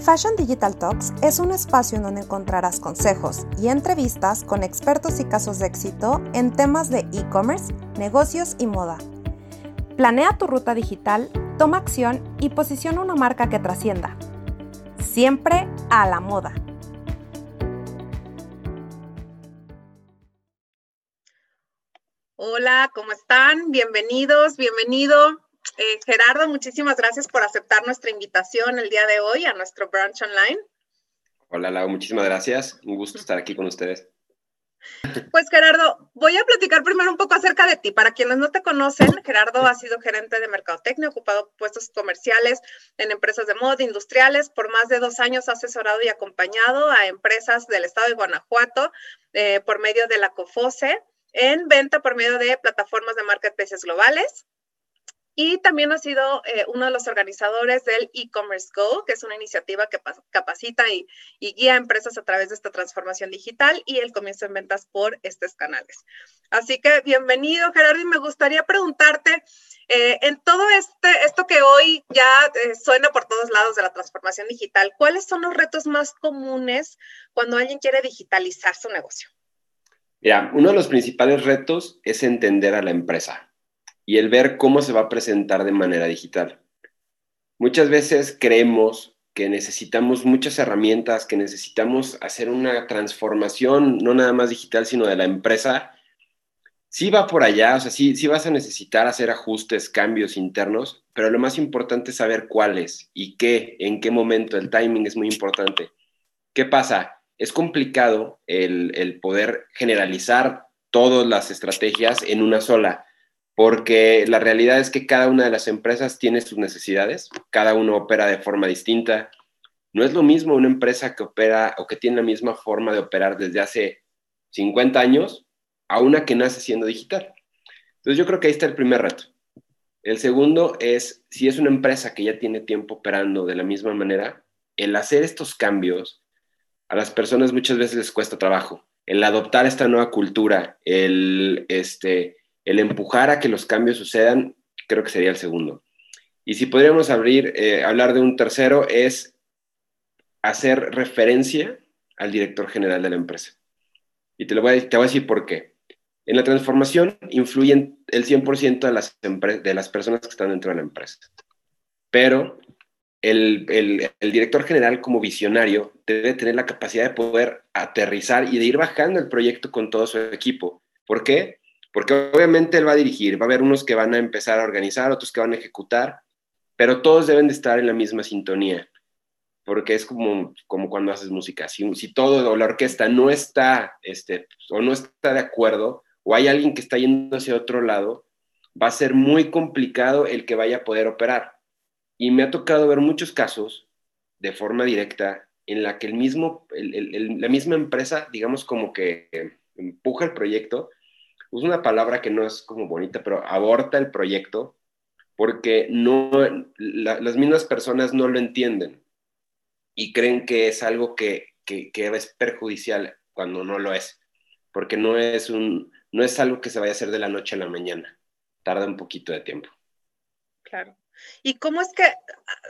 Fashion Digital Talks es un espacio en donde encontrarás consejos y entrevistas con expertos y casos de éxito en temas de e-commerce, negocios y moda. Planea tu ruta digital, toma acción y posiciona una marca que trascienda. Siempre a la moda. Hola, ¿cómo están? Bienvenidos, bienvenido. Eh, Gerardo, muchísimas gracias por aceptar nuestra invitación el día de hoy a nuestro brunch online. Hola, Lau, muchísimas gracias. Un gusto estar aquí con ustedes. Pues Gerardo, voy a platicar primero un poco acerca de ti. Para quienes no te conocen, Gerardo ha sido gerente de mercadotecnia, ocupado puestos comerciales en empresas de moda industriales. Por más de dos años ha asesorado y acompañado a empresas del estado de Guanajuato eh, por medio de la COFOSE en venta por medio de plataformas de marketplaces globales. Y también ha sido eh, uno de los organizadores del e-commerce Go, que es una iniciativa que capacita y, guía a empresas a través de esta transformación digital y el comienzo en ventas por estos canales. Así que bienvenido, Gerardo, y me gustaría preguntarte, eh, en todo este, esto que hoy ya eh, suena por todos lados de la transformación digital, ¿cuáles son los retos más comunes cuando alguien quiere digitalizar su negocio? Mira, uno de los principales retos es entender a la empresa y el ver cómo se va a presentar de manera digital. Muchas veces creemos que necesitamos muchas herramientas, que necesitamos hacer una transformación, no nada más digital, sino de la empresa. Sí va por allá, o sea, sí, sí vas a necesitar hacer ajustes, cambios internos, pero lo más importante es saber cuáles y qué, en qué momento, el timing es muy importante. ¿Qué pasa? Es complicado el, el poder generalizar todas las estrategias en una sola porque la realidad es que cada una de las empresas tiene sus necesidades, cada uno opera de forma distinta. No es lo mismo una empresa que opera o que tiene la misma forma de operar desde hace 50 años a una que nace siendo digital. Entonces yo creo que ahí está el primer reto. El segundo es, si es una empresa que ya tiene tiempo operando de la misma manera, el hacer estos cambios a las personas muchas veces les cuesta trabajo. El adoptar esta nueva cultura, el, este, el empujar a que los cambios sucedan, creo que sería el segundo. Y si podríamos abrir, eh, hablar de un tercero, es hacer referencia al director general de la empresa. Y te, lo voy a, decir por qué. En la transformación influyen el 100% de las, de las personas que están dentro de la empresa. Pero el, el, el, director general como visionario debe tener la capacidad de poder aterrizar y de ir bajando el proyecto con todo su equipo. ¿Por qué? Porque obviamente él va a dirigir, va a haber unos que van a empezar a organizar, otros que van a ejecutar, pero todos deben de estar en la misma sintonía, porque es como, como cuando haces música. Si, todo o la orquesta no está, este, o no está de acuerdo, o hay alguien que está yendo hacia otro lado, va a ser muy complicado el que vaya a poder operar. Y me ha tocado ver muchos casos de forma directa en la que el mismo, la misma empresa, digamos como que empuja el proyecto, es una palabra que no es como bonita, pero aborta el proyecto porque no, las mismas personas no lo entienden y creen que es algo que, que, es perjudicial cuando no lo es, porque no es, un, no es algo que se vaya a hacer de la noche a la mañana, tarda un poquito de tiempo. Claro. ¿Y cómo es que,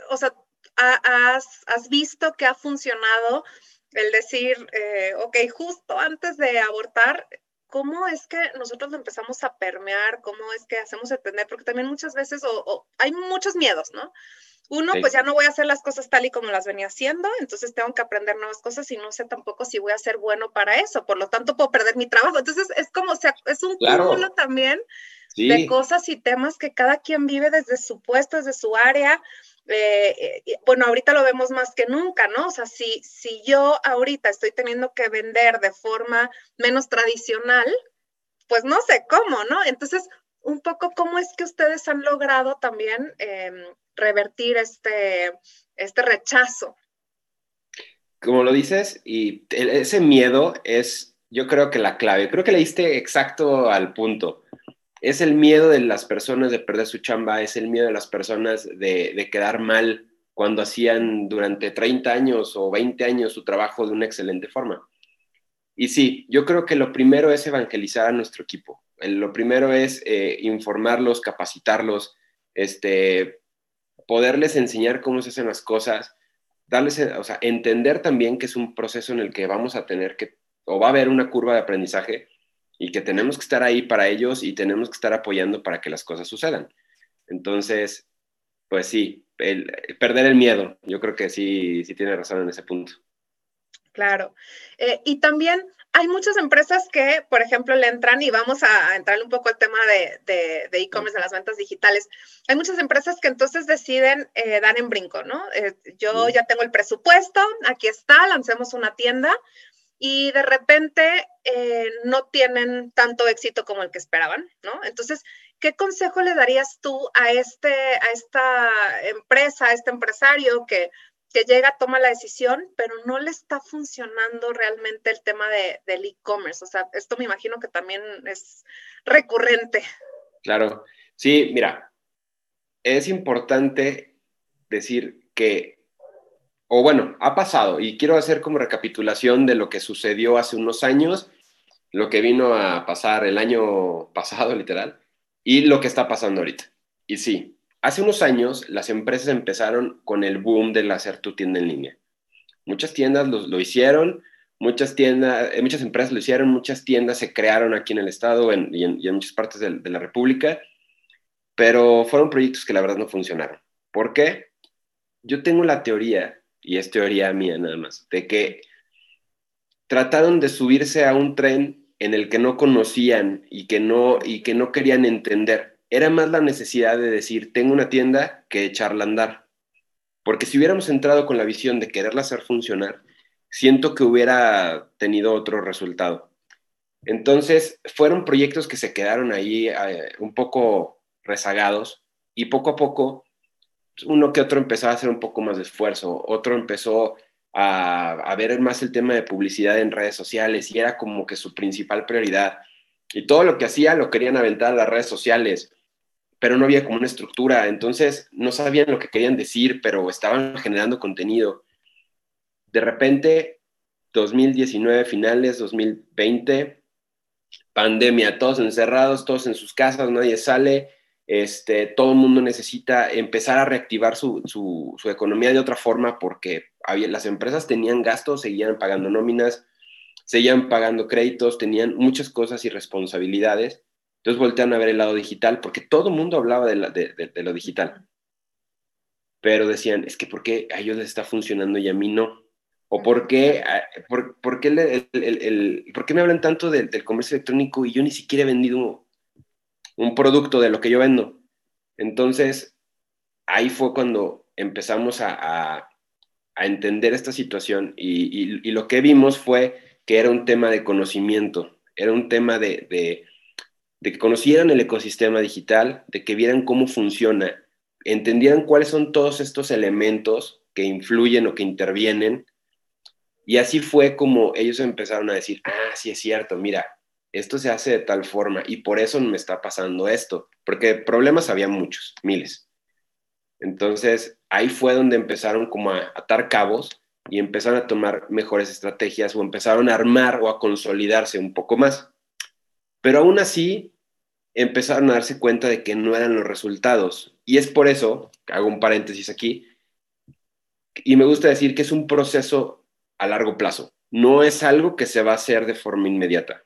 o sea, has, has visto que ha funcionado el decir, eh, ok, justo antes de abortar, ¿cómo es que nosotros lo empezamos a permear? ¿Cómo es que hacemos entender? Porque también muchas veces o, hay muchos miedos, ¿no? Uno, pues ya no voy a hacer las cosas tal y como las venía haciendo, entonces tengo que aprender nuevas cosas y no sé tampoco si voy a ser bueno para eso, por lo tanto puedo perder mi trabajo. Entonces es como, o sea, es un cúmulo también de cosas y temas que cada quien vive desde su puesto, desde su área, eh, bueno, ahorita lo vemos más que nunca, ¿no? O sea, si, si yo ahorita estoy teniendo que vender de forma menos tradicional, pues no sé cómo, ¿no? Entonces, un poco cómo es que ustedes han logrado también em, revertir este, este rechazo. Como lo dices, y ese miedo es, yo creo que la clave, creo que le diste exacto al punto es el miedo de las personas de perder su chamba, es el miedo de las personas de, quedar mal cuando hacían durante 30 años o 20 años su trabajo de una excelente forma. Y sí, yo creo que lo primero es evangelizar a nuestro equipo. Lo primero es eh, informarlos, capacitarlos, este, poderles enseñar cómo se hacen las cosas, darles, o sea, entender también que es un proceso en el que vamos a tener que, o va a haber una curva de aprendizaje y que tenemos que estar ahí para ellos y tenemos que estar apoyando para que las cosas sucedan. Entonces, pues sí, perder el miedo, yo creo que sí, sí tiene razón en ese punto. Claro. Eh, y también hay muchas empresas que, por ejemplo, le entran y vamos a entrar un poco al tema de e-commerce, de, las ventas digitales. Hay muchas empresas que entonces deciden eh, dar en brinco, ¿no? Eh, yo ya tengo el presupuesto, aquí está, lancemos una tienda y de repente no tienen tanto éxito como el que esperaban, ¿no? Entonces, ¿qué consejo le darías tú a, este, a esta empresa, a este empresario que que llega, toma la decisión, pero no le está funcionando realmente el tema de, del e-commerce. O sea, esto me imagino que también es recurrente. Claro, sí, mira, es importante decir que, o bueno, ha pasado, y quiero hacer como recapitulación de lo que sucedió hace unos años, lo que vino a pasar el año pasado, literal, y lo que está pasando ahorita. Y sí, Hace unos años las empresas empezaron con el boom del hacer tu tienda en línea. Muchas tiendas lo, hicieron, muchas tiendas, eh, muchas empresas lo hicieron, muchas tiendas se crearon aquí en el estado y, en, muchas partes de, de la República, pero fueron proyectos que la verdad no funcionaron. ¿Por qué? Yo tengo la teoría, y es teoría mía nada más, de que trataron de subirse a un tren en el que no conocían y que no, y que no querían entender era más la necesidad de decir, tengo una tienda que echarla a andar. Porque si hubiéramos entrado con la visión de quererla hacer funcionar, siento que hubiera tenido otro resultado. Entonces, fueron proyectos que se quedaron ahí eh, un poco rezagados y poco a poco uno que otro empezó a hacer un poco más de esfuerzo, otro empezó a, a ver más el tema de publicidad en redes sociales y era como que su principal prioridad. Y todo lo que hacía lo querían aventar a las redes sociales pero no había como una estructura, entonces no sabían lo que querían decir, pero estaban generando contenido. De repente, 2019 finales, 2020, pandemia, todos encerrados, todos en sus casas, nadie sale, este, todo el mundo necesita empezar a reactivar su, su, economía de otra forma porque había, las empresas tenían gastos, seguían pagando nóminas, seguían pagando créditos, tenían muchas cosas y responsabilidades entonces voltean a ver el lado digital, porque todo el mundo hablaba de, lo digital. Pero decían, es que ¿por qué a ellos les está funcionando y a mí no? ¿O por qué, por, me hablan tanto del, comercio electrónico y yo ni siquiera he vendido un producto de lo que yo vendo? Entonces, ahí fue cuando empezamos a, entender esta situación y, lo que vimos fue que era un tema de conocimiento, era un tema de, de que conocieran el ecosistema digital, de que vieran cómo funciona, entendieran cuáles son todos estos elementos que influyen o que intervienen. Y así fue como ellos empezaron a decir, ah, sí es cierto, mira, esto se hace de tal forma y por eso me está pasando esto, porque problemas había muchos, miles. Entonces, ahí fue donde empezaron como a atar cabos y empezaron a tomar mejores estrategias o empezaron a armar o a consolidarse un poco más. Pero aún así, empezaron a darse cuenta de que no eran los resultados. Y es por eso, hago un paréntesis aquí, y me gusta decir que es un proceso a largo plazo. No es algo que se va a hacer de forma inmediata.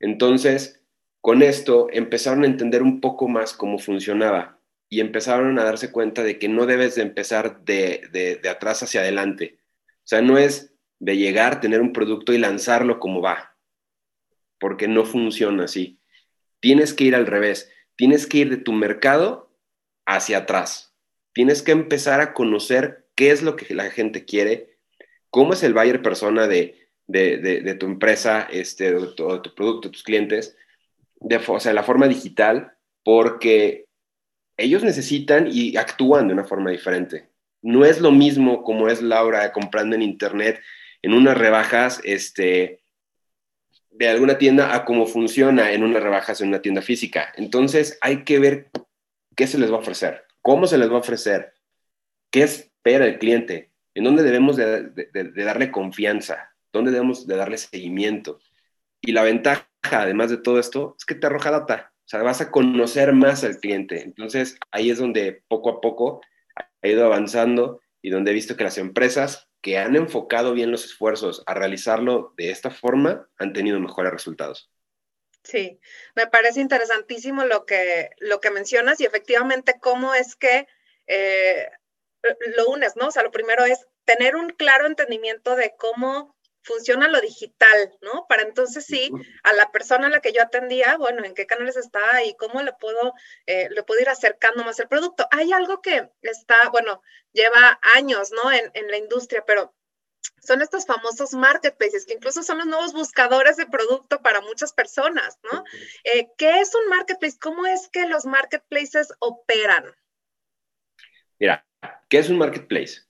Entonces, con esto empezaron a entender un poco más cómo funcionaba y empezaron a darse cuenta de que no debes de empezar de, de, de atrás hacia adelante. O sea, no es de llegar, tener un producto y lanzarlo como va porque no funciona así. Tienes que ir al revés, tienes que ir de tu mercado hacia atrás. Tienes que empezar a conocer qué es lo que la gente quiere, cómo es el buyer persona de, tu empresa, este, de, tu, tu producto, de tus clientes, de, o sea, la forma digital, porque ellos necesitan y actúan de una forma diferente. No es lo mismo como es Laura comprando en internet en unas rebajas, este, de alguna tienda a cómo funciona en una rebajas en una tienda física. Entonces hay que ver qué se les va a ofrecer, cómo se les va a ofrecer, qué espera el cliente, en dónde debemos de, darle confianza, dónde debemos de darle seguimiento. Y la ventaja, además de todo esto, es que te arroja data. O sea, vas a conocer más al cliente. Entonces, ahí es donde poco a poco ha ido avanzando y donde he visto que las empresas que han enfocado bien los esfuerzos a realizarlo de esta forma han tenido mejores resultados. Sí, me parece interesantísimo lo que, lo que mencionas y efectivamente cómo es que eh, lo unes, ¿no? O sea, lo primero es tener un claro entendimiento de cómo funciona lo digital, ¿no? Para entonces sí, a la persona a la que yo atendía, bueno, en qué canales está y cómo le puedo, eh, le puedo ir acercando más el producto. Hay algo que está, bueno, lleva años, ¿no? En, en la industria, pero son estos famosos marketplaces, que incluso son los nuevos buscadores de producto para muchas personas, ¿no? Eh, ¿Qué es un marketplace? ¿Cómo es que los marketplaces operan? Mira, ¿qué es un marketplace?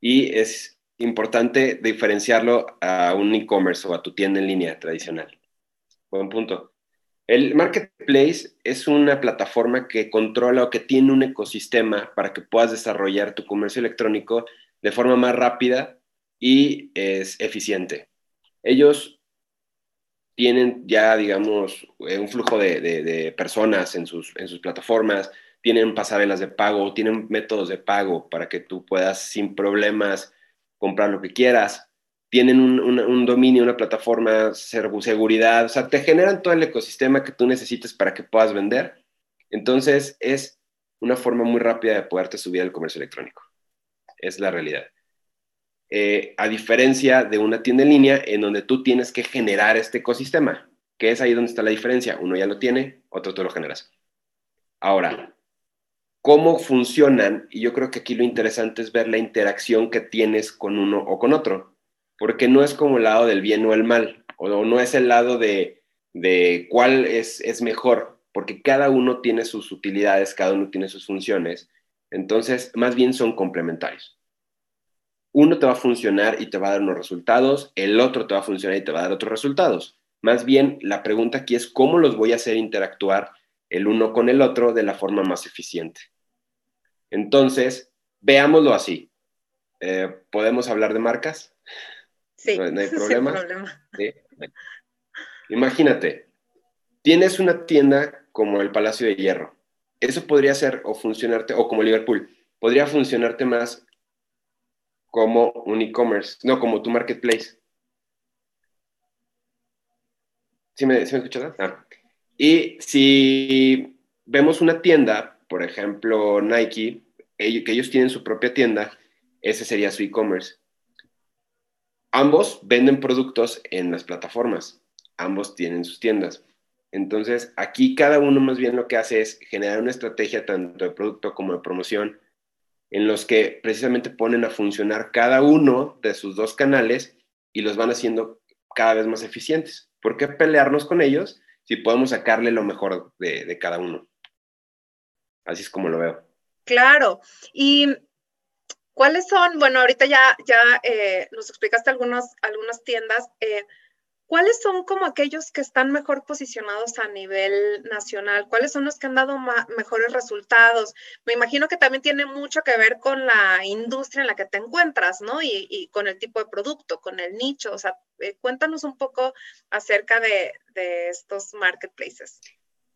Y es importante diferenciarlo a un e-commerce o a tu tienda en línea tradicional. Buen punto. El marketplace es una plataforma que controla o que tiene un ecosistema para que puedas desarrollar tu comercio electrónico de forma más rápida y es eficiente. Ellos tienen ya, digamos, eh, un flujo de, personas en sus, en sus plataformas, tienen pasarelas de pago, tienen métodos de pago para que tú puedas sin problemas comprar lo que quieras, tienen un, dominio, una plataforma, seguridad, o sea, te generan todo el ecosistema que tú necesitas para que puedas vender. Entonces, es una forma muy rápida de poderte subir al comercio electrónico. Es la realidad. Eh, a diferencia de una tienda en línea en donde tú tienes que generar este ecosistema, que es ahí donde está la diferencia. Uno ya lo tiene, otro tú lo generas. Ahora, ¿cómo funcionan? Y yo creo que aquí lo interesante es ver la interacción que tienes con uno o con otro, porque no es como el lado del bien o el mal, o no es el lado de, de cuál es, es mejor, porque cada uno tiene sus utilidades, cada uno tiene sus funciones, entonces más bien son complementarios uno te va a funcionar y te va a dar unos resultados, el otro te va a funcionar y te va a dar otros resultados. Más bien, la pregunta aquí es cómo los voy a hacer interactuar el uno con el otro de la forma más eficiente. Entonces, veámoslo así. Eh, ¿Podemos hablar de marcas? Sí, no, hay problema. Imagínate, tienes una tienda como el Palacio de Hierro. Eso podría ser o funcionarte, o como Liverpool, podría funcionarte más como un e-commerce, no, como tu marketplace. ¿Sí me, ¿sí ah. Y si vemos una tienda, por ejemplo, Nike, que ellos tienen su propia tienda, ese sería su e-commerce. Ambos venden productos en las plataformas, ambos tienen sus tiendas. Entonces, aquí cada uno más bien lo que hace es generar una estrategia tanto de producto como de promoción en los que precisamente ponen a funcionar cada uno de sus dos canales y los van haciendo cada vez más eficientes. ¿Por qué pelearnos con ellos si podemos sacarle lo mejor de, cada uno? Así es como lo veo. Claro. Y ¿Cuáles son? Bueno, ahorita ya, ya eh, nos explicaste algunos, algunas tiendas. Eh, ¿Cuáles son como aquellos que están mejor posicionados a nivel nacional? ¿Cuáles son los que han dado mejores resultados? Me imagino que también tiene mucho que ver con la industria en la que te encuentras, ¿no? Y, con el tipo de producto, con el nicho. O sea, eh, cuéntanos un poco acerca de, estos marketplaces.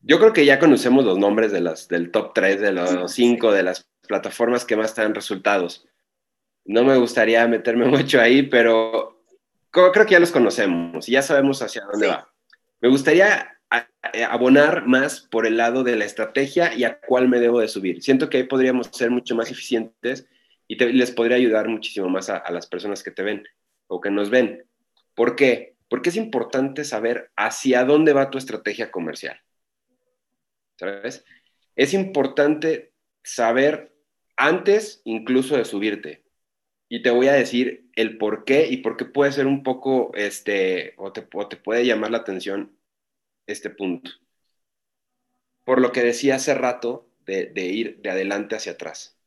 Yo creo que ya conocemos los nombres de las, del top 3, de los 5 de las plataformas que más dan resultados. No me gustaría meterme mucho ahí, pero creo que ya los conocemos y ya sabemos hacia dónde va. Me gustaría eh, abonar más por el lado de la estrategia y a cuál me debo de subir. Siento que ahí podríamos ser mucho más eficientes y les podría ayudar muchísimo más a, las personas que te ven o que nos ven. ¿Por qué? Porque es importante saber hacia dónde va tu estrategia comercial. ¿Sabes? Es importante saber antes incluso de subirte y te voy a decir el por qué y por qué puede ser un poco, este, o te, puede llamar la atención este punto. Por lo que decía hace rato de, ir de adelante hacia atrás.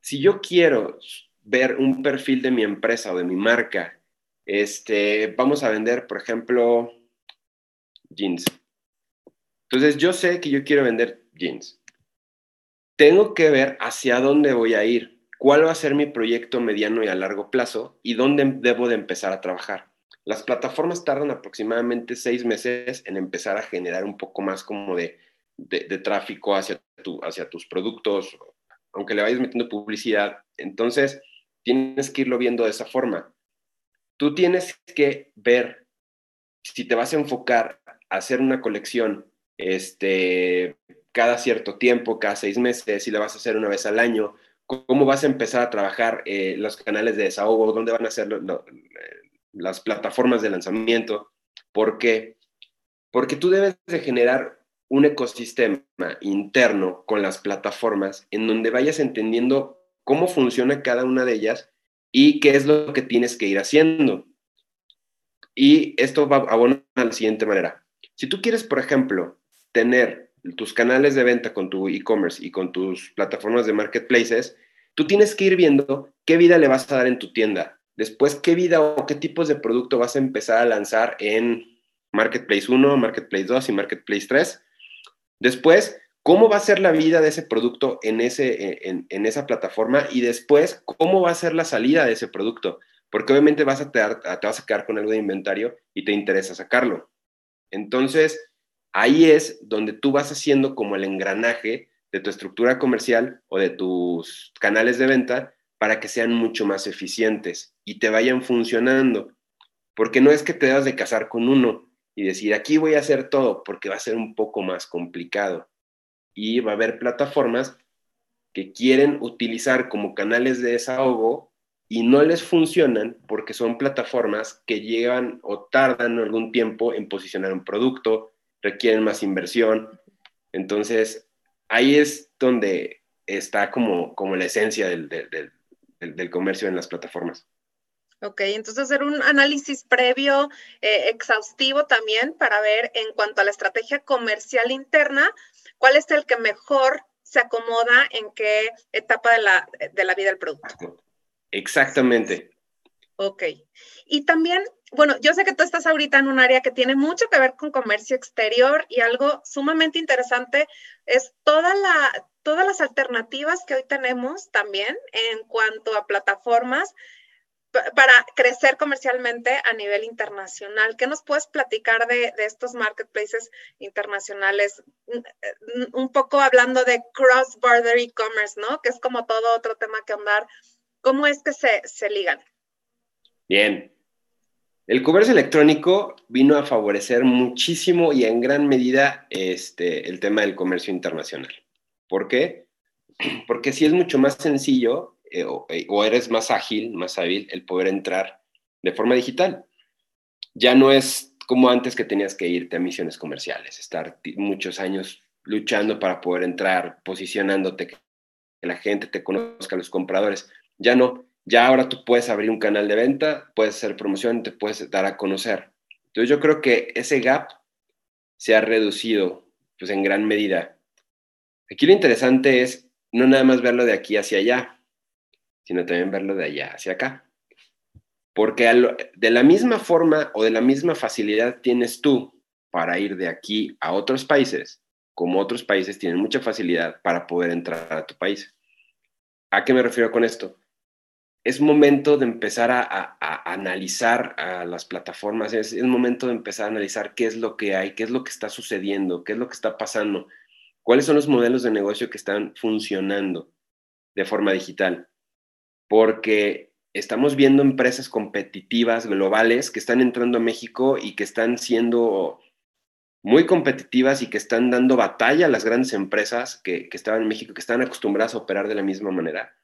Si yo quiero ver un perfil de mi empresa o de mi marca, este, vamos a vender, por ejemplo, jeans. Entonces yo sé que yo quiero vender jeans. Tengo que ver hacia dónde voy a ir cuál va a ser mi proyecto mediano y a largo plazo y dónde debo de empezar a trabajar. Las plataformas tardan aproximadamente seis meses en empezar a generar un poco más como de, tráfico hacia, tu, hacia tus productos aunque le vayas metiendo publicidad. Entonces, tienes que irlo viendo de esa forma. Tú tienes que ver si te vas a enfocar a hacer una colección este, cada cierto tiempo, cada seis meses, si la vas a hacer una vez al año, cómo vas a empezar a trabajar eh, los canales de desahogo, dónde van a ser las plataformas de lanzamiento. ¿Por qué? Porque tú debes de generar un ecosistema interno con las plataformas en donde vayas entendiendo cómo funciona cada una de ellas y qué es lo que tienes que ir haciendo. Y esto va a de la siguiente manera. Si tú quieres, por ejemplo, tener tus canales de venta con tu e-commerce y con tus plataformas de marketplaces, tú tienes que ir viendo qué vida le vas a dar en tu tienda. Después, qué vida o qué tipos de producto vas a empezar a lanzar en Marketplace 1, Marketplace 2 y Marketplace 3. Después, cómo va a ser la vida de ese producto en, ese, en, esa plataforma y después, cómo va a ser la salida de ese producto. Porque obviamente vas a te, te vas a quedar con algo de inventario y te interesa sacarlo. Entonces, ahí es donde tú vas haciendo como el engranaje de tu estructura comercial o de tus canales de venta para que sean mucho más eficientes y te vayan funcionando. Porque no es que te debas de casar con uno y decir, aquí voy a hacer todo, porque va a ser un poco más complicado. Y va a haber plataformas que quieren utilizar como canales de desahogo y no les funcionan porque son plataformas que llevan o tardan algún tiempo en posicionar un producto, requieren más inversión. Entonces, ahí es donde está como, como la esencia del, del, comercio en las plataformas. Ok, entonces hacer un análisis previo eh, exhaustivo también para ver en cuanto a la estrategia comercial interna, cuál es el que mejor se acomoda en qué etapa de la, de la vida del producto. Exactamente. Ok. Y también bueno, yo sé que tú estás ahorita en un área que tiene mucho que ver con comercio exterior y algo sumamente interesante es toda la, todas las alternativas que hoy tenemos también en cuanto a plataformas para crecer comercialmente a nivel internacional. ¿Qué nos puedes platicar de, estos marketplaces internacionales? Un poco hablando de cross-border e-commerce, ¿no? Que es como todo otro tema que andar. ¿Cómo es que se ligan? Bien, el comercio electrónico vino a favorecer muchísimo y en gran medida este, el tema del comercio internacional. ¿Por qué? Porque si es mucho más sencillo eh, eh, o, eres más ágil, más hábil, el poder entrar de forma digital. Ya no es como antes que tenías que irte a misiones comerciales, estar muchos años luchando para poder entrar, posicionándote, que la gente te conozca, los compradores. Ya no, ya ahora tú puedes abrir un canal de venta, puedes hacer promoción, te puedes dar a conocer. Entonces yo creo que ese gap se ha reducido pues en gran medida. Aquí lo interesante es no nada más verlo de aquí hacia allá, sino también verlo de allá hacia acá. Porque de la misma forma o de la misma facilidad tienes tú para ir de aquí a otros países, como otros países tienen mucha facilidad para poder entrar a tu país. ¿A qué me refiero con esto? Es momento de empezar a, analizar a las plataformas, es, es, momento de empezar a analizar qué es lo que hay, qué es lo que está sucediendo, qué es lo que está pasando, cuáles son los modelos de negocio que están funcionando de forma digital. Porque estamos viendo empresas competitivas globales que están entrando a México y que están siendo muy competitivas y que están dando batalla a las grandes empresas que, que estaban en México, que están acostumbradas a operar de la misma manera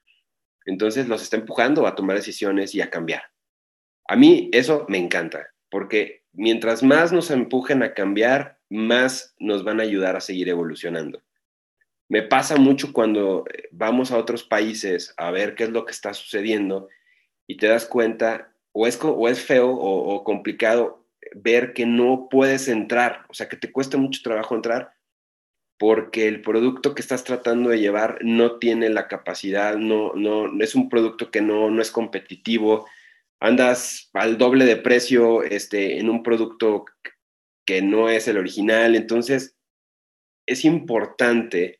entonces los está empujando a tomar decisiones y a cambiar. A mí eso me encanta, porque mientras más nos empujen a cambiar, más nos van a ayudar a seguir evolucionando. Me pasa mucho cuando eh, vamos a otros países a ver qué es lo que está sucediendo y te das cuenta, o es, o es feo o, o complicado ver que no puedes entrar, o sea, que te cuesta mucho trabajo entrar porque el producto que estás tratando de llevar no tiene la capacidad, no, no, es un producto que no, no es competitivo, andas al doble de precio este, en un producto que no es el original, entonces es importante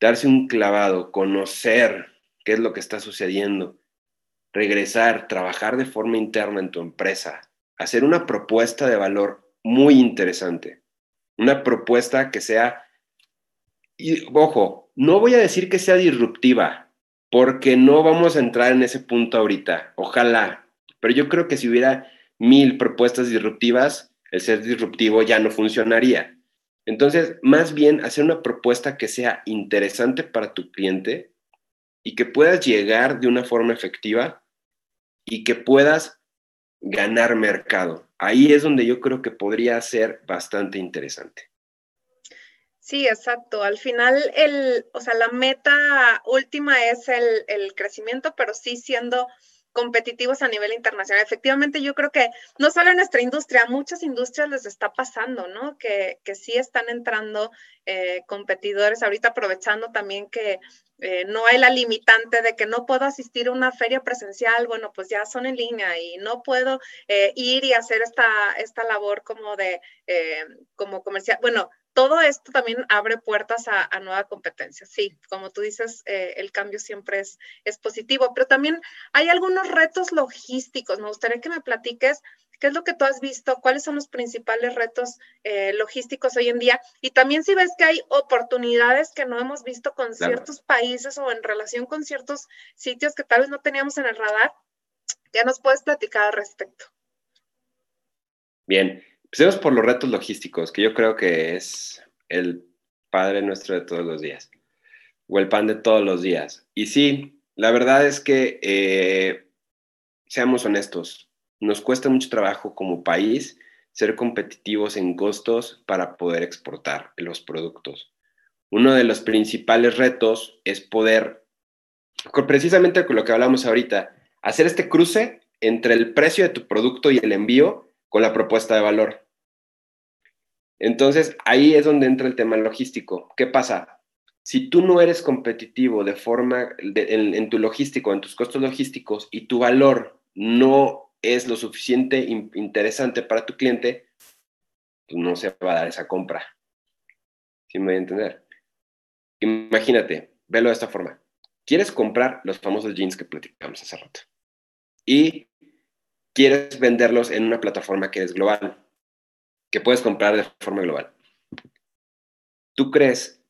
darse un clavado, conocer qué es lo que está sucediendo, regresar, trabajar de forma interna en tu empresa, hacer una propuesta de valor muy interesante, una propuesta que sea y ojo, no voy a decir que sea disruptiva, porque no vamos a entrar en ese punto ahorita, ojalá, pero yo creo que si hubiera mil propuestas disruptivas, el ser disruptivo ya no funcionaría. Entonces, más bien hacer una propuesta que sea interesante para tu cliente y que puedas llegar de una forma efectiva y que puedas ganar mercado. Ahí es donde yo creo que podría ser bastante interesante. Sí, exacto. Al final, el, o sea, la meta última es el, el crecimiento, pero sí siendo competitivos a nivel internacional. Efectivamente, yo creo que no solo en nuestra industria, a muchas industrias les está pasando, ¿no? Que, que sí están entrando eh, competidores, ahorita aprovechando también que eh, no hay la limitante de que no puedo asistir a una feria presencial, bueno, pues ya son en línea y no puedo eh, ir y hacer esta, esta labor como de, como comercial. Bueno, todo esto también abre puertas a, nueva competencia. Sí, como tú dices, eh, el cambio siempre es, es positivo, pero también hay algunos retos logísticos. Me gustaría que me platiques qué es lo que tú has visto, cuáles son los principales retos eh, logísticos hoy en día y también si ves que hay oportunidades que no hemos visto con ciertos países o en relación con ciertos sitios que tal vez no teníamos en el radar, ya nos puedes platicar al respecto. Bien, Empecemos por los retos logísticos, que yo creo que es el padre nuestro de todos los días, o el pan de todos los días. Y sí, la verdad es que, eh, seamos honestos, nos cuesta mucho trabajo como país ser competitivos en costos para poder exportar los productos. Uno de los principales retos es poder, precisamente con lo que hablamos ahorita, hacer este cruce entre el precio de tu producto y el envío con la propuesta de valor. Entonces, ahí es donde entra el tema logístico. ¿Qué pasa? Si tú no eres competitivo de forma, en, tu logístico, en tus costos logísticos, y tu valor no es lo suficiente interesante para tu cliente, pues no se va a dar esa compra. ¿Sí me voy a entender? Imagínate, velo de esta forma. Quieres comprar los famosos jeans que platicamos hace rato y quieres venderlos en una plataforma que es global que puedes comprar de forma global. ¿Tú crees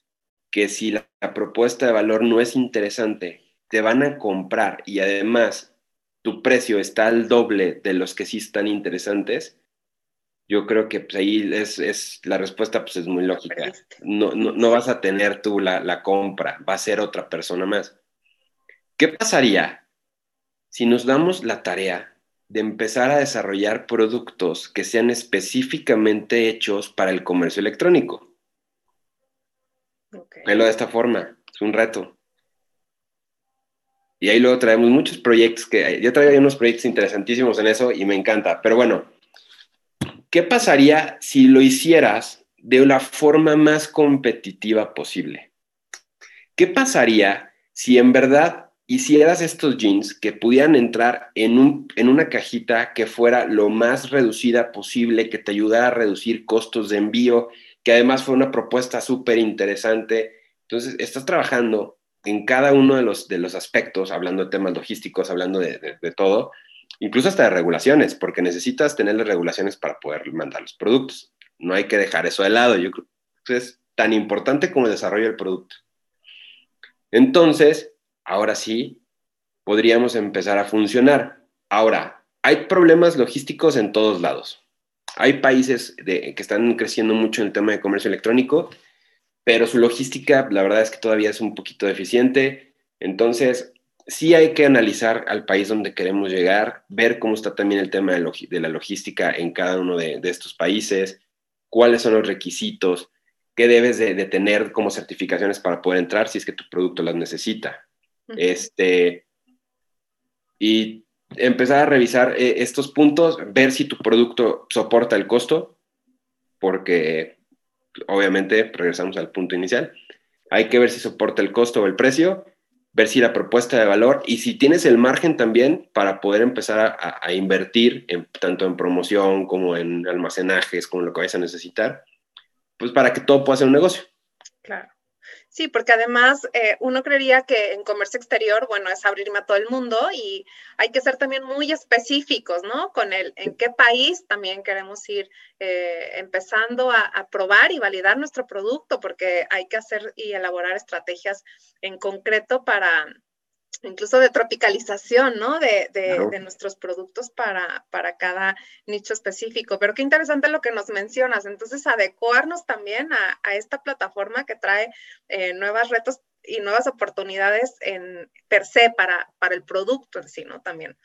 que si la, propuesta de valor no es interesante, te van a comprar y además tu precio está al doble de los que sí están interesantes? Yo creo que pues, ahí es, la respuesta pues, es muy lógica. No, no, vas a tener tú la, la compra, va a ser otra persona más. ¿Qué pasaría si nos damos la tarea de empezar a desarrollar productos que sean específicamente hechos para el comercio electrónico. Okay. de esta forma, es un reto. Y ahí luego traemos muchos proyectos que yo traigo unos proyectos interesantísimos en eso y me encanta. Pero bueno, ¿qué pasaría si lo hicieras de la forma más competitiva posible? ¿Qué pasaría si en verdad hicieras estos jeans que pudieran entrar en, un, en una cajita que fuera lo más reducida posible, que te ayudara a reducir costos de envío, que además fue una propuesta súper interesante. Entonces, estás trabajando en cada uno de los, de los aspectos, hablando de temas logísticos, hablando de, de, todo, incluso hasta de regulaciones, porque necesitas tener las regulaciones para poder mandar los productos. No hay que dejar eso de lado. Yo creo que es tan importante como el desarrollo del producto. Entonces, ahora sí podríamos empezar a funcionar. Ahora, hay problemas logísticos en todos lados. Hay países que están creciendo mucho en el tema de comercio electrónico, pero su logística, la verdad es que todavía es un poquito deficiente. Entonces, sí hay que analizar al país donde queremos llegar, ver cómo está también el tema de, la logística en cada uno de, estos países, cuáles son los requisitos, qué debes de, tener como certificaciones para poder entrar si es que tu producto las necesita. Este, y empezar a revisar eh, estos puntos, ver si tu producto soporta el costo, porque obviamente regresamos al punto inicial. Hay que ver si soporta el costo o el precio, ver si la propuesta de valor y si tienes el margen también para poder empezar a, invertir en, tanto en promoción como en almacenajes, como lo que vayas a necesitar, pues para que todo pueda ser un negocio. Claro. Sí, porque además eh, uno creería que en comercio exterior, bueno, es abrirme a todo el mundo y hay que ser también muy específicos, ¿no? Con el en qué país también queremos ir eh, empezando a, a, probar y validar nuestro producto, porque hay que hacer y elaborar estrategias en concreto para, incluso de tropicalización, ¿no? De, de, nuestros productos para, para, cada nicho específico. Pero qué interesante lo que nos mencionas. Entonces, adecuarnos también a, a esta plataforma que trae eh, nuevos retos y nuevas oportunidades en per se para, para el producto en sí, ¿no? También.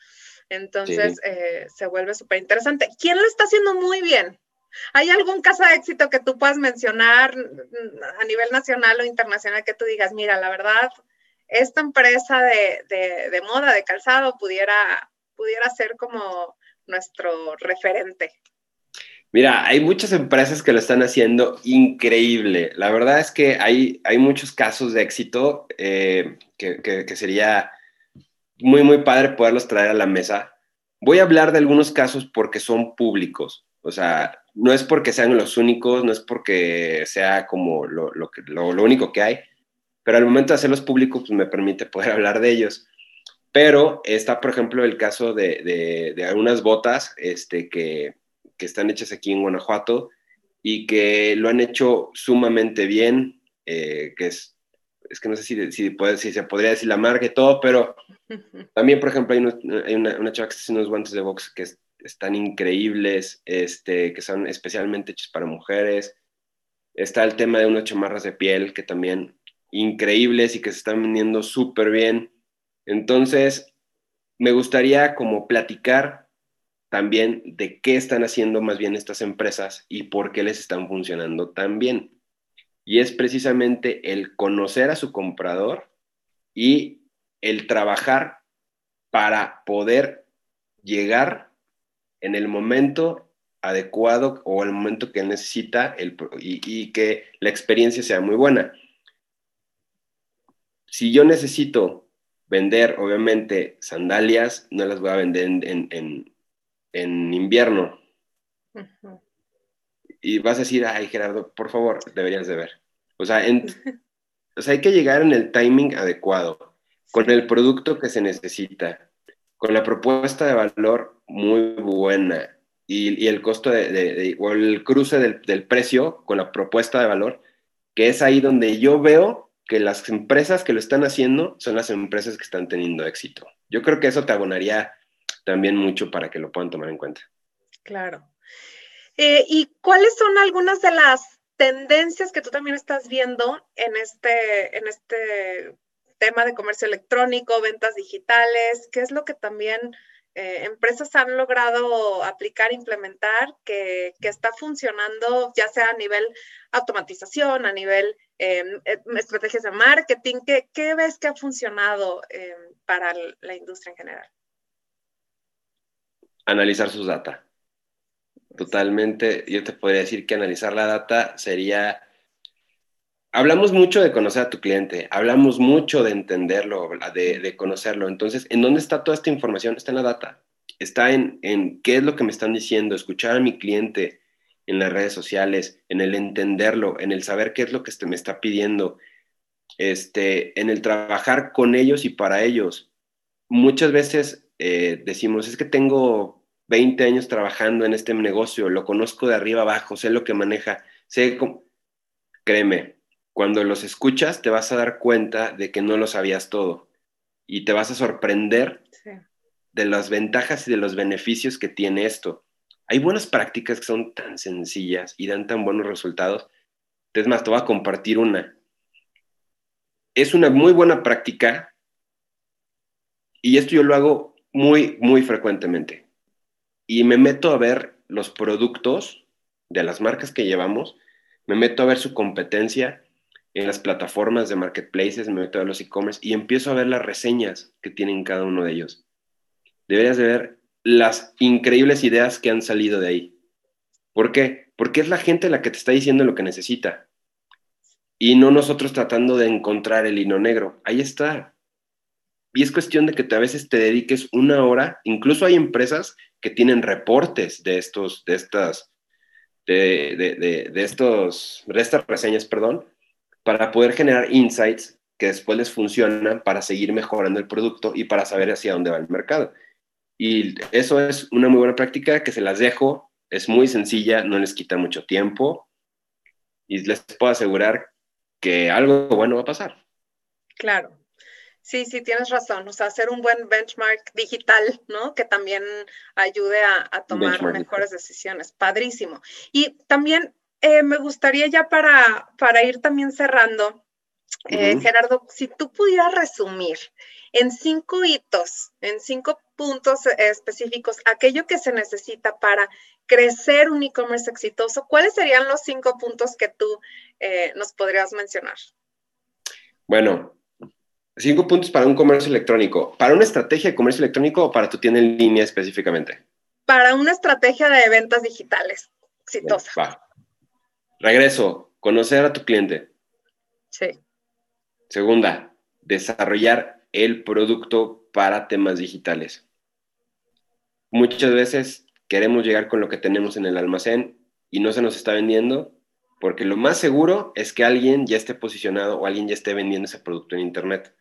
Entonces, eh, se vuelve súper interesante. ¿Quién lo está haciendo muy bien? ¿Hay algún caso de éxito que tú puedas mencionar a nivel nacional o internacional que tú digas, mira, la verdad, esta empresa de, moda, de calzado, pudiera, pudiera ser como nuestro referente. Mira, hay muchas empresas que lo están haciendo increíble. La verdad es que hay, hay muchos casos de éxito eh, que, sería muy, muy padre poderlos traer a la mesa. Voy a hablar de algunos casos porque son públicos. O sea, no es porque sean los únicos, no es porque sea como lo, lo único que hay, pero al momento de hacerlos públicos, pues me permite poder hablar de ellos. Pero está, por ejemplo, el caso de, de, algunas botas este, que, que, están hechas aquí en Guanajuato y que lo han hecho sumamente bien, eh, que es, es que no sé si, si, puede, si, se podría decir la marca y todo, pero también, por ejemplo, hay, hay una, una, chava que hace unos guantes de box que están increíbles, este, que son especialmente hechos para mujeres. Está el tema de unas chamarras de piel que también increíbles y que se están vendiendo súper bien. Entonces, me gustaría como platicar también de qué están haciendo más bien estas empresas y por qué les están funcionando tan bien. Y es precisamente el conocer a su comprador y el trabajar para poder llegar en el momento adecuado o el momento que necesita el, y, y que la experiencia sea muy buena si yo necesito vender, obviamente, sandalias, no las voy a vender en, invierno. Y vas a decir, ay, Gerardo, por favor, deberías de ver. O sea, hay que llegar en el timing adecuado, con el producto que se necesita, con la propuesta de valor muy buena y, el costo de, o el cruce del, del precio con la propuesta de valor, que es ahí donde yo veo que las empresas que lo están haciendo son las empresas que están teniendo éxito. Yo creo que eso te abonaría también mucho para que lo puedan tomar en cuenta. Claro. Eh, ¿Y cuáles son algunas de las tendencias que tú también estás viendo en este, en este tema de comercio electrónico, ventas digitales? ¿Qué es lo que también eh, empresas han logrado aplicar, implementar, que, está funcionando, ya sea a nivel automatización, a nivel eh, estrategias de marketing? ¿Qué, ¿Qué, ves que ha funcionado eh, para la industria en general? Analizar sus data. Totalmente, yo te podría decir que analizar la data sería hablamos mucho de conocer a tu cliente, hablamos mucho de entenderlo, de, conocerlo. Entonces, ¿en dónde está toda esta información? Está en la data. Está en, en qué es lo que me están diciendo, escuchar a mi cliente en las redes sociales, en el entenderlo, en el saber qué es lo que este me está pidiendo, este, en el trabajar con ellos y para ellos. Muchas veces eh, decimos, es que tengo 20 años trabajando en este negocio, lo conozco de arriba abajo, sé lo que maneja, sé cómo... Créeme, cuando los escuchas te vas a dar cuenta de que no lo sabías todo y te vas a sorprender de las ventajas y de los beneficios que tiene esto. Hay buenas prácticas que son tan sencillas y dan tan buenos resultados. Es más, te voy a compartir una. Es una muy buena práctica y esto yo lo hago muy, muy frecuentemente. Y me meto a ver los productos de las marcas que llevamos, me meto a ver su competencia en las plataformas de marketplaces, me meto a los e-commerce y empiezo a ver las reseñas que tienen cada uno de ellos. Deberías de ver las increíbles ideas que han salido de ahí. ¿Por qué? Porque es la gente la que te está diciendo lo que necesita. Y no nosotros tratando de encontrar el hilo negro. Ahí está. Y es cuestión de que a veces te dediques una hora. Incluso hay empresas que tienen reportes de estos, de estas, de, de, de, estos, de estas reseñas, perdón, para poder generar insights que después les funcionan para seguir mejorando el producto y para saber hacia dónde va el mercado. Y eso es una muy buena práctica que se las dejo, es muy sencilla, no les quita mucho tiempo y les puedo asegurar que algo bueno va a pasar. Claro. Sí, sí, tienes razón. O sea, hacer un buen benchmark digital, ¿no? Que también ayude a, tomar mejores decisiones. Padrísimo. Y también eh, me gustaría ya para, para ir también cerrando, eh, Gerardo, si tú pudieras resumir en cinco hitos, en cinco puntos específicos, aquello que se necesita para crecer un e-commerce exitoso, ¿cuáles serían los cinco puntos que tú eh, nos podrías mencionar? Bueno, cinco puntos para un comercio electrónico. ¿Para una estrategia de comercio electrónico o para tu tienda en línea específicamente? Para una estrategia de ventas digitales exitosa. Regreso, conocer a tu cliente. Sí. Segunda, desarrollar el producto para temas digitales. Muchas veces queremos llegar con lo que tenemos en el almacén y no se nos está vendiendo porque lo más seguro es que alguien ya esté posicionado o alguien ya esté vendiendo ese producto en Internet.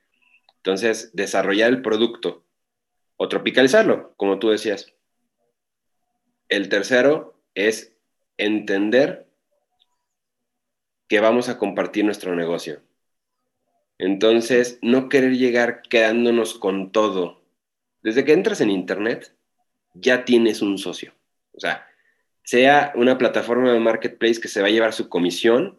Entonces, desarrollar el producto o tropicalizarlo, como tú decías. El tercero es entender que vamos a compartir nuestro negocio. Entonces, no querer llegar quedándonos con todo. Desde que entras en Internet, ya tienes un socio. O sea, sea una plataforma de marketplace que se va a llevar su comisión,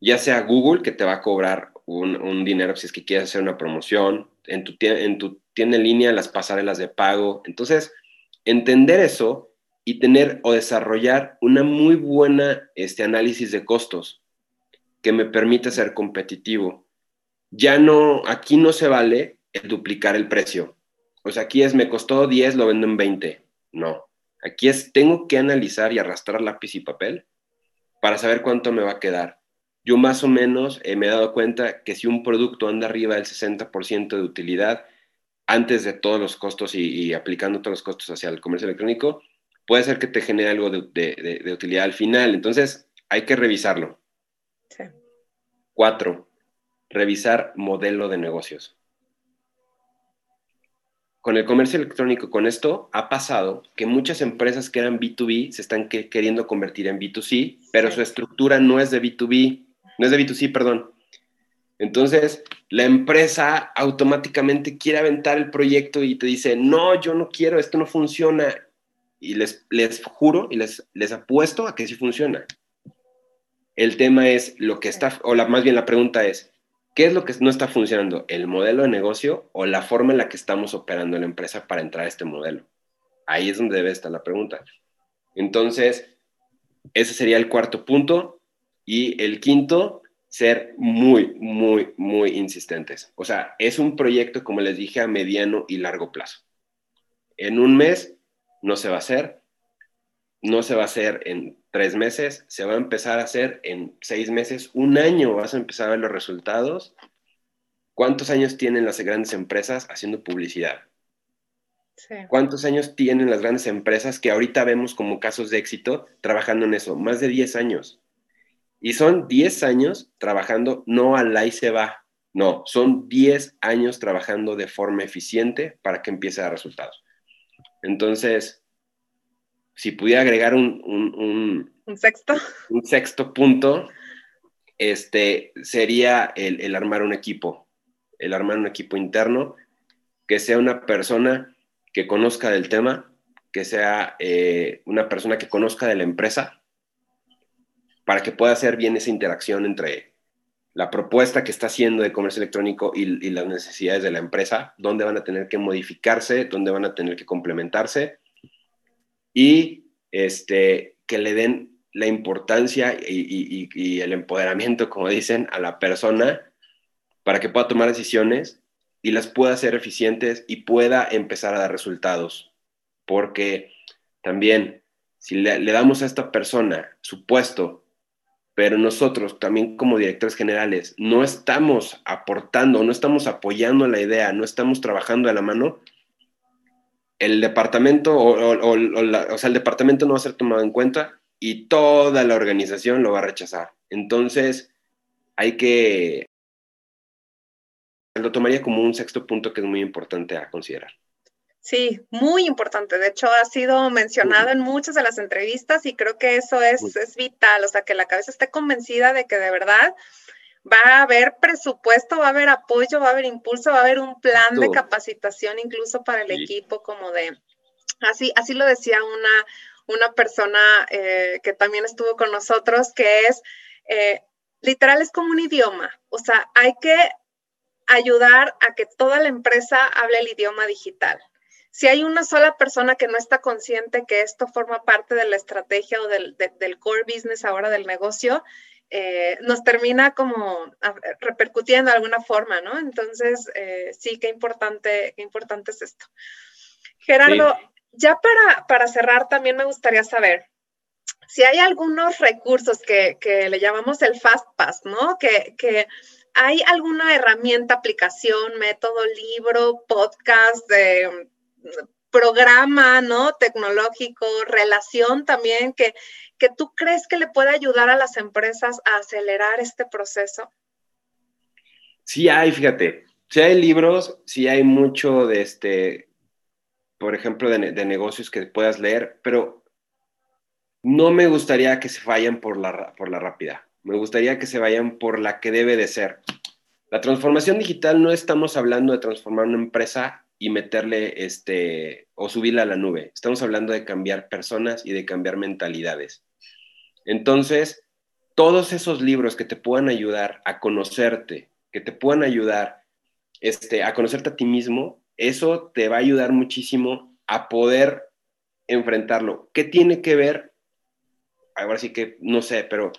ya sea Google que te va a cobrar un, dinero si es que quieres hacer una promoción, en tu, en tu tienda en línea las pasarelas de pago. Entonces, entender eso y tener o desarrollar una muy buena este, análisis de costos que me permita ser competitivo ya no, aquí no se vale el duplicar el precio. O sea, aquí es, me costó 10, lo vendo en 20. No. Aquí es, tengo que analizar y arrastrar lápiz y papel para saber cuánto me va a quedar. Yo más o menos eh, me he dado cuenta que si un producto anda arriba del 60% de utilidad, antes de todos los costos y, aplicando todos los costos hacia el comercio electrónico, puede ser que te genere algo de, de utilidad al final. Entonces, hay que revisarlo. Sí. Cuatro, revisar modelo de negocios. Con el comercio electrónico, con esto ha pasado que muchas empresas que eran B2B se están queriendo convertir en B2C, pero su estructura no es de B2B, no es de B2C, perdón. Entonces, la empresa automáticamente quiere aventar el proyecto y te dice, no, yo no quiero, esto no funciona. Y les, les juro y les, les apuesto a que sí funciona. El tema es lo que está, o la, más bien la pregunta es, ¿Qué es lo que no está funcionando? ¿El modelo de negocio o la forma en la que estamos operando la empresa para entrar a este modelo? Ahí es donde debe estar la pregunta. Entonces, ese sería el cuarto punto. Y el quinto, ser muy, muy, muy insistentes. O sea, es un proyecto, como les dije, a mediano y largo plazo. En un mes no se va a hacer, no se va a hacer en tres meses, se va a empezar a hacer en seis meses, un año vas a empezar a ver los resultados. ¿Cuántos años tienen las grandes empresas haciendo publicidad? ¿Cuántos años tienen las grandes empresas que ahorita vemos como casos de éxito trabajando en eso? Más de 10 años. Y son 10 años trabajando no al ahí se va, no, son 10 años trabajando de forma eficiente para que empiece a dar resultados. Entonces, si pudiera agregar un, un, sexto. Un sexto punto, este, sería el, armar un equipo, el armar un equipo interno, que sea una persona que conozca del tema, que sea eh, una persona que conozca de la empresa, para que pueda hacer bien esa interacción entre la propuesta que está haciendo de comercio electrónico y, y, las necesidades de la empresa, dónde van a tener que modificarse, dónde van a tener que complementarse y este, que le den la importancia y, el empoderamiento, como dicen, a la persona para que pueda tomar decisiones y las pueda hacer eficientes y pueda empezar a dar resultados. Porque también, si le, le damos a esta persona su puesto, pero nosotros también como directores generales no estamos aportando, no estamos apoyando la idea, no estamos trabajando de la mano, el departamento o, sea, el departamento no va a ser tomado en cuenta y toda la organización lo va a rechazar. Entonces, hay que... Lo tomaría como un sexto punto que es muy importante a considerar. Sí, muy importante. De hecho, ha sido mencionado en muchas de las entrevistas y creo que eso es, es, vital, o sea, que la cabeza esté convencida de que de verdad va a haber presupuesto, va a haber apoyo, va a haber impulso, va a haber un plan de capacitación incluso para el equipo, como de, así, así lo decía una, una persona eh, que también estuvo con nosotros, que es, eh, literal, es como un idioma, o sea, hay que ayudar a que toda la empresa hable el idioma digital. Si hay una sola persona que no está consciente que esto forma parte de la estrategia o del, del core business ahora del negocio, eh, nos termina como repercutiendo de alguna forma, ¿no? Entonces, eh, sí, qué importante, qué importante es esto. Gerardo, ya para, para, cerrar, también me gustaría saber si hay algunos recursos que, que le llamamos el Fast Pass, ¿no? Que, que, hay alguna herramienta, aplicación, método, libro, podcast, de programa, ¿no? Tecnológico, relación también, que, que tú crees que le puede ayudar a las empresas a acelerar este proceso? Sí hay, fíjate, sí hay libros, sí hay mucho de este, por ejemplo, de, negocios que puedas leer, pero no me gustaría que se vayan por la, por la rápida, me gustaría que se vayan por la que debe de ser. La transformación digital no estamos hablando de transformar una empresa y meterle este o subirla a la nube. Estamos hablando de cambiar personas y de cambiar mentalidades. Entonces, todos esos libros que te puedan ayudar a conocerte, que te puedan ayudar este, a conocerte a ti mismo, eso te va a ayudar muchísimo a poder enfrentarlo. ¿Qué tiene que ver? Ahora sí que no sé, pero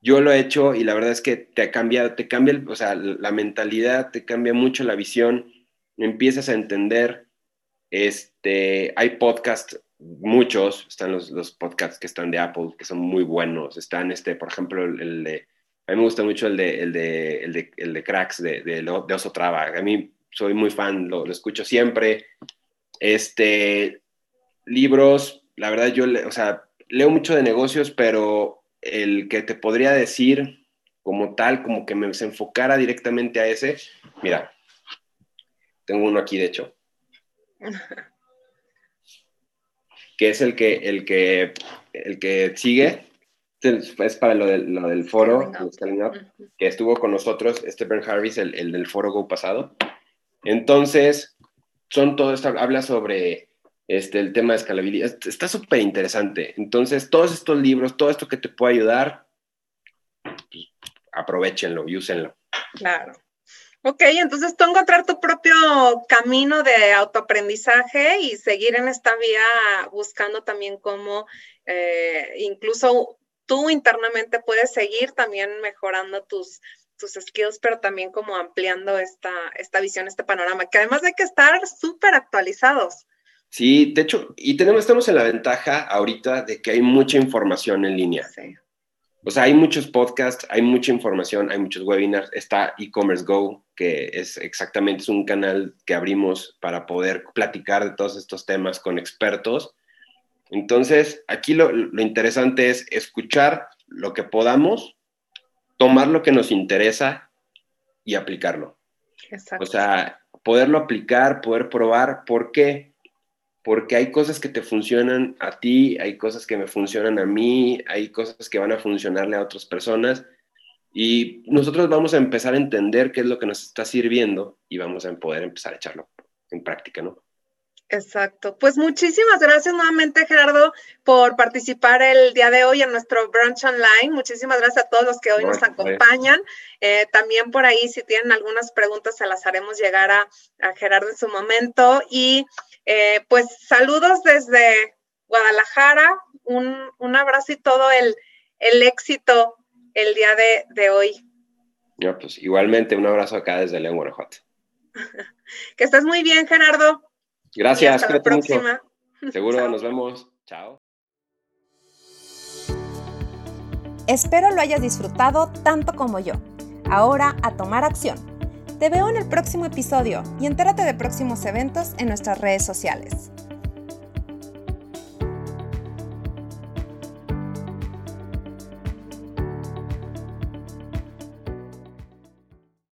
yo lo he hecho y la verdad es que te cambia, te cambia, o sea, la mentalidad, te cambia mucho la visión empiezas a entender, este, hay podcasts, muchos, están los, los, podcasts que están de Apple, que son muy buenos, están, este, por ejemplo, el, de, a mí me gusta mucho el de, el de, el de, el de Cracks, de, de, de, Oso Traba, a mí soy muy fan, lo, lo, escucho siempre, este, libros, la verdad yo, o sea, leo mucho de negocios, pero el que te podría decir como tal, como que me se enfocara directamente a ese, mira, tengo uno aquí, de hecho. que es el que, el que, el que sigue. Es para lo del, lo del foro, que estuvo con nosotros, Stephen Harris, el, el, del foro Go pasado. Entonces, son todo esto, habla sobre este, el tema de escalabilidad. Está súper interesante. Entonces, todos estos libros, todo esto que te puede ayudar, pues, aprovechenlo y úsenlo. Claro. Ok, entonces tú encontrar tu propio camino de autoaprendizaje y seguir en esta vía buscando también cómo eh, incluso tú internamente puedes seguir también mejorando tus, tus skills, pero también como ampliando esta, esta visión, este panorama, que además hay que estar súper actualizados. Sí, de hecho, y tenemos, estamos en la ventaja ahorita de que hay mucha información en línea. Sí. O sea, hay muchos podcasts, hay mucha información, hay muchos webinars. Está e-commerce Go, que es exactamente es un canal que abrimos para poder platicar de todos estos temas con expertos. Entonces, aquí lo, lo interesante es escuchar lo que podamos, tomar lo que nos interesa y aplicarlo. Exacto. O sea, poderlo aplicar, poder probar. ¿Por qué? Porque hay cosas que te funcionan a ti, hay cosas que me funcionan a mí, hay cosas que van a funcionarle a otras personas y nosotros vamos a empezar a entender qué es lo que nos está sirviendo y vamos a poder empezar a echarlo en práctica, ¿no? Exacto. Pues muchísimas gracias nuevamente, Gerardo, por participar el día de hoy en nuestro brunch online. Muchísimas gracias a todos los que hoy nos acompañan. Eh, también por ahí, si tienen algunas preguntas, se las haremos llegar a, a Gerardo en su momento. Y eh, pues saludos desde Guadalajara, un, abrazo y todo el, éxito el día de, hoy. No, pues igualmente un abrazo acá desde León, Guanajuato. que estés muy bien, Gerardo. Gracias. hasta la próxima. Seguro, nos vemos. Chao. Espero lo hayas disfrutado tanto como yo. Ahora a tomar acción te veo en el próximo episodio y entérate de próximos eventos en nuestras redes sociales.